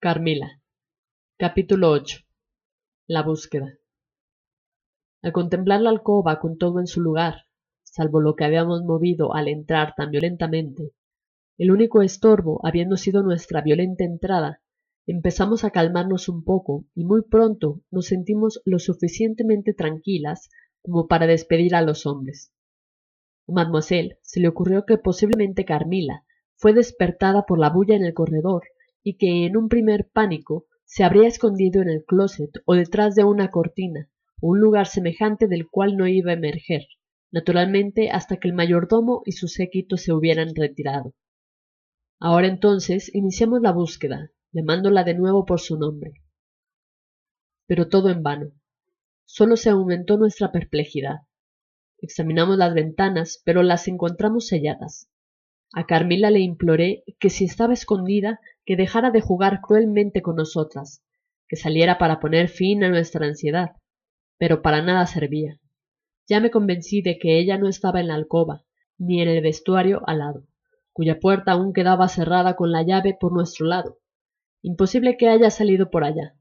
Carmila. Capítulo 8. La búsqueda. Al contemplar la alcoba con todo en su lugar, salvo lo que habíamos movido al entrar tan violentamente, el único estorbo habiendo sido nuestra violenta entrada, empezamos a calmarnos un poco y muy pronto nos sentimos lo suficientemente tranquilas como para despedir a los hombres. A mademoiselle se le ocurrió que posiblemente Carmila fue despertada por la bulla en el corredor y que en un primer pánico se habría escondido en el closet o detrás de una cortina o un lugar semejante del cual no iba a emerger, naturalmente hasta que el mayordomo y su séquito se hubieran retirado. Ahora entonces iniciamos la búsqueda, llamándola de nuevo por su nombre. Pero todo en vano. Solo se aumentó nuestra perplejidad. Examinamos las ventanas, pero las encontramos selladas. A Carmila le imploré que si estaba escondida, que dejara de jugar cruelmente con nosotras, que saliera para poner fin a nuestra ansiedad, pero para nada servía. Ya me convencí de que ella no estaba en la alcoba, ni en el vestuario al lado cuya puerta aún quedaba cerrada con la llave por nuestro lado. Imposible que haya salido por allá.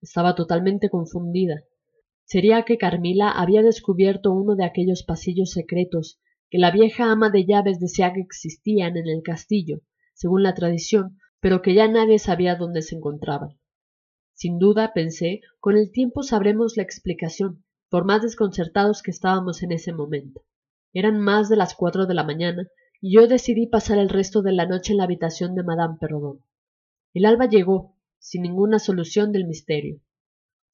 Estaba totalmente confundida. ¿Sería que Carmila había descubierto uno de aquellos pasillos secretos que la vieja ama de llaves decía que existían en el castillo, según la tradición, pero que ya nadie sabía dónde se encontraban? Sin duda, pensé, con el tiempo sabremos la explicación, por más desconcertados que estábamos en ese momento. Eran más de las cuatro de la mañana y yo decidí pasar el resto de la noche en la habitación de Madame Perrodon. El alba llegó, sin ninguna solución del misterio.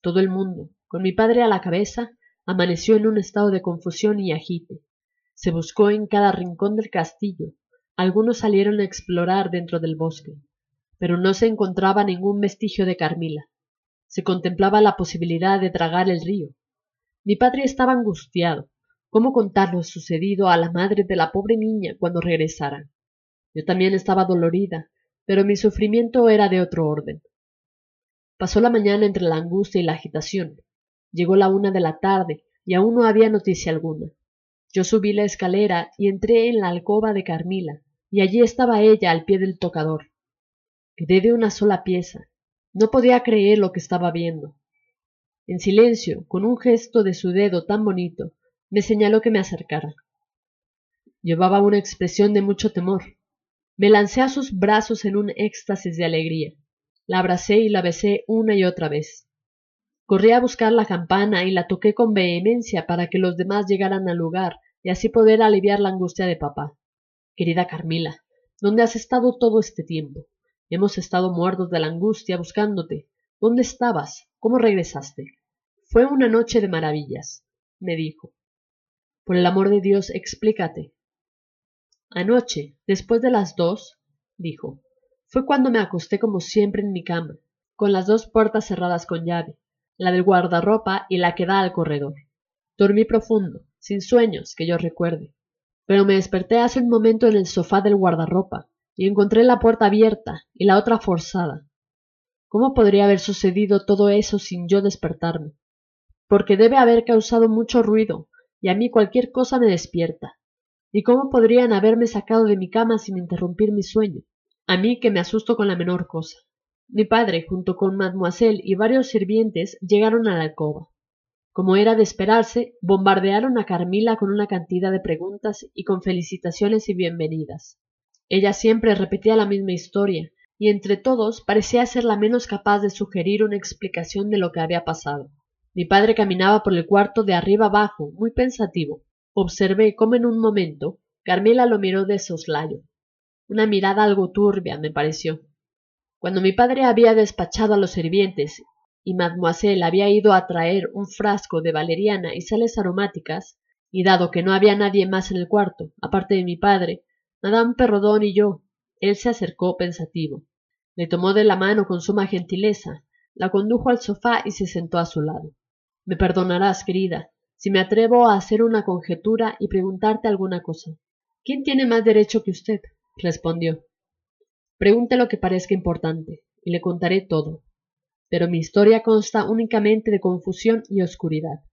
Todo el mundo, con mi padre a la cabeza, amaneció en un estado de confusión y agite. Se buscó en cada rincón del castillo, algunos salieron a explorar dentro del bosque, pero no se encontraba ningún vestigio de Carmila. Se contemplaba la posibilidad de tragar el río. Mi padre estaba angustiado, ¿Cómo contar lo sucedido a la madre de la pobre niña cuando regresara? Yo también estaba dolorida, pero mi sufrimiento era de otro orden. Pasó la mañana entre la angustia y la agitación. Llegó la una de la tarde y aún no había noticia alguna. Yo subí la escalera y entré en la alcoba de Carmila, y allí estaba ella al pie del tocador. Quedé de una sola pieza. No podía creer lo que estaba viendo. En silencio, con un gesto de su dedo tan bonito, me señaló que me acercara. Llevaba una expresión de mucho temor. Me lancé a sus brazos en un éxtasis de alegría. La abracé y la besé una y otra vez. Corrí a buscar la campana y la toqué con vehemencia para que los demás llegaran al lugar y así poder aliviar la angustia de papá. Querida Carmila, ¿dónde has estado todo este tiempo? Hemos estado muertos de la angustia buscándote. ¿Dónde estabas? ¿Cómo regresaste? Fue una noche de maravillas, me dijo. Por el amor de Dios, explícate. Anoche, después de las dos, dijo, fue cuando me acosté como siempre en mi cama, con las dos puertas cerradas con llave, la del guardarropa y la que da al corredor. Dormí profundo, sin sueños que yo recuerde, pero me desperté hace un momento en el sofá del guardarropa y encontré la puerta abierta y la otra forzada. ¿Cómo podría haber sucedido todo eso sin yo despertarme? Porque debe haber causado mucho ruido y a mí cualquier cosa me despierta. ¿Y cómo podrían haberme sacado de mi cama sin interrumpir mi sueño? A mí que me asusto con la menor cosa. Mi padre, junto con mademoiselle y varios sirvientes, llegaron a la alcoba. Como era de esperarse, bombardearon a Carmila con una cantidad de preguntas y con felicitaciones y bienvenidas. Ella siempre repetía la misma historia, y entre todos parecía ser la menos capaz de sugerir una explicación de lo que había pasado. Mi padre caminaba por el cuarto de arriba abajo, muy pensativo. Observé cómo en un momento Carmela lo miró de soslayo. Una mirada algo turbia, me pareció. Cuando mi padre había despachado a los sirvientes y mademoiselle había ido a traer un frasco de valeriana y sales aromáticas, y dado que no había nadie más en el cuarto, aparte de mi padre, madame Perrodón y yo, él se acercó pensativo. Le tomó de la mano con suma gentileza, la condujo al sofá y se sentó a su lado. Me perdonarás, querida, si me atrevo a hacer una conjetura y preguntarte alguna cosa. ¿Quién tiene más derecho que usted? respondió. Pregunte lo que parezca importante, y le contaré todo. Pero mi historia consta únicamente de confusión y oscuridad.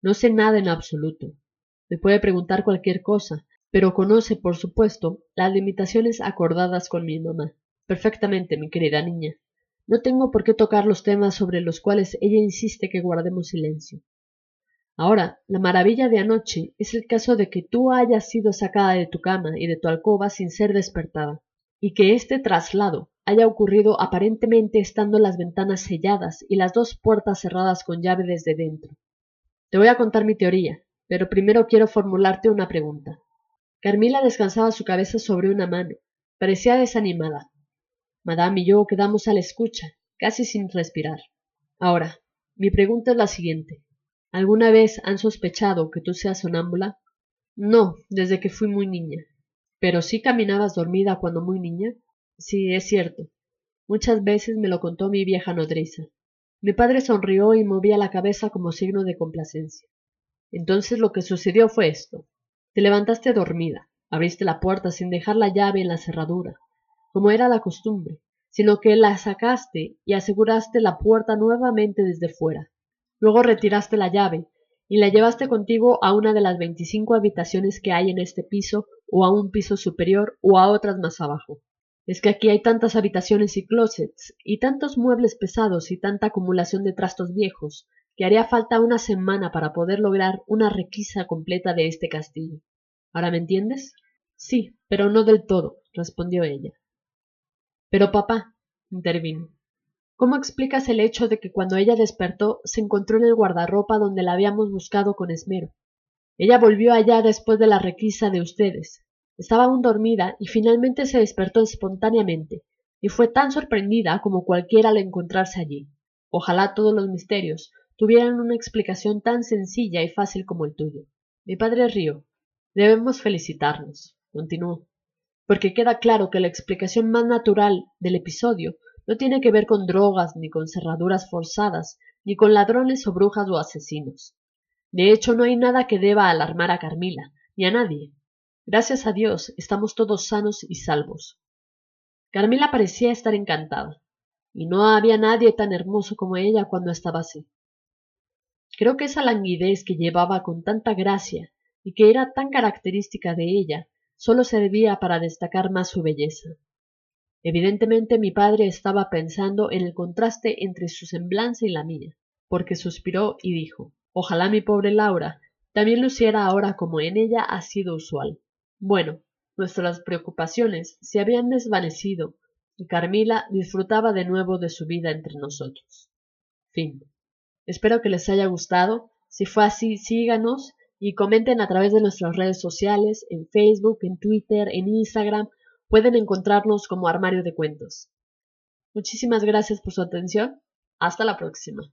No sé nada en absoluto. Me puede preguntar cualquier cosa, pero conoce, por supuesto, las limitaciones acordadas con mi mamá. Perfectamente, mi querida niña. No tengo por qué tocar los temas sobre los cuales ella insiste que guardemos silencio. Ahora, la maravilla de anoche es el caso de que tú hayas sido sacada de tu cama y de tu alcoba sin ser despertada, y que este traslado haya ocurrido aparentemente estando las ventanas selladas y las dos puertas cerradas con llave desde dentro. Te voy a contar mi teoría, pero primero quiero formularte una pregunta. Carmila descansaba su cabeza sobre una mano. Parecía desanimada. Madame y yo quedamos a la escucha, casi sin respirar. Ahora, mi pregunta es la siguiente. ¿Alguna vez han sospechado que tú seas sonámbula? No, desde que fui muy niña. ¿Pero sí caminabas dormida cuando muy niña? Sí, es cierto. Muchas veces me lo contó mi vieja nodriza. Mi padre sonrió y movía la cabeza como signo de complacencia. Entonces lo que sucedió fue esto. Te levantaste dormida, abriste la puerta sin dejar la llave en la cerradura, como era la costumbre, sino que la sacaste y aseguraste la puerta nuevamente desde fuera. Luego retiraste la llave y la llevaste contigo a una de las veinticinco habitaciones que hay en este piso o a un piso superior o a otras más abajo. Es que aquí hay tantas habitaciones y closets, y tantos muebles pesados y tanta acumulación de trastos viejos, que haría falta una semana para poder lograr una requisa completa de este castillo. ¿Ahora me entiendes? Sí, pero no del todo, respondió ella. Pero papá, intervino, ¿cómo explicas el hecho de que cuando ella despertó se encontró en el guardarropa donde la habíamos buscado con esmero? Ella volvió allá después de la requisa de ustedes. Estaba aún dormida y finalmente se despertó espontáneamente, y fue tan sorprendida como cualquiera al encontrarse allí. Ojalá todos los misterios, tuvieran una explicación tan sencilla y fácil como el tuyo. Mi padre rió. Debemos felicitarnos, continuó, porque queda claro que la explicación más natural del episodio no tiene que ver con drogas, ni con cerraduras forzadas, ni con ladrones o brujas o asesinos. De hecho, no hay nada que deba alarmar a Carmila, ni a nadie. Gracias a Dios, estamos todos sanos y salvos. Carmila parecía estar encantada, y no había nadie tan hermoso como ella cuando estaba así. Creo que esa languidez que llevaba con tanta gracia y que era tan característica de ella solo servía para destacar más su belleza. Evidentemente mi padre estaba pensando en el contraste entre su semblanza y la mía, porque suspiró y dijo Ojalá mi pobre Laura también luciera ahora como en ella ha sido usual. Bueno, nuestras preocupaciones se habían desvanecido y Carmila disfrutaba de nuevo de su vida entre nosotros. Fin. Espero que les haya gustado. Si fue así, síganos y comenten a través de nuestras redes sociales, en Facebook, en Twitter, en Instagram. Pueden encontrarnos como Armario de Cuentos. Muchísimas gracias por su atención. Hasta la próxima.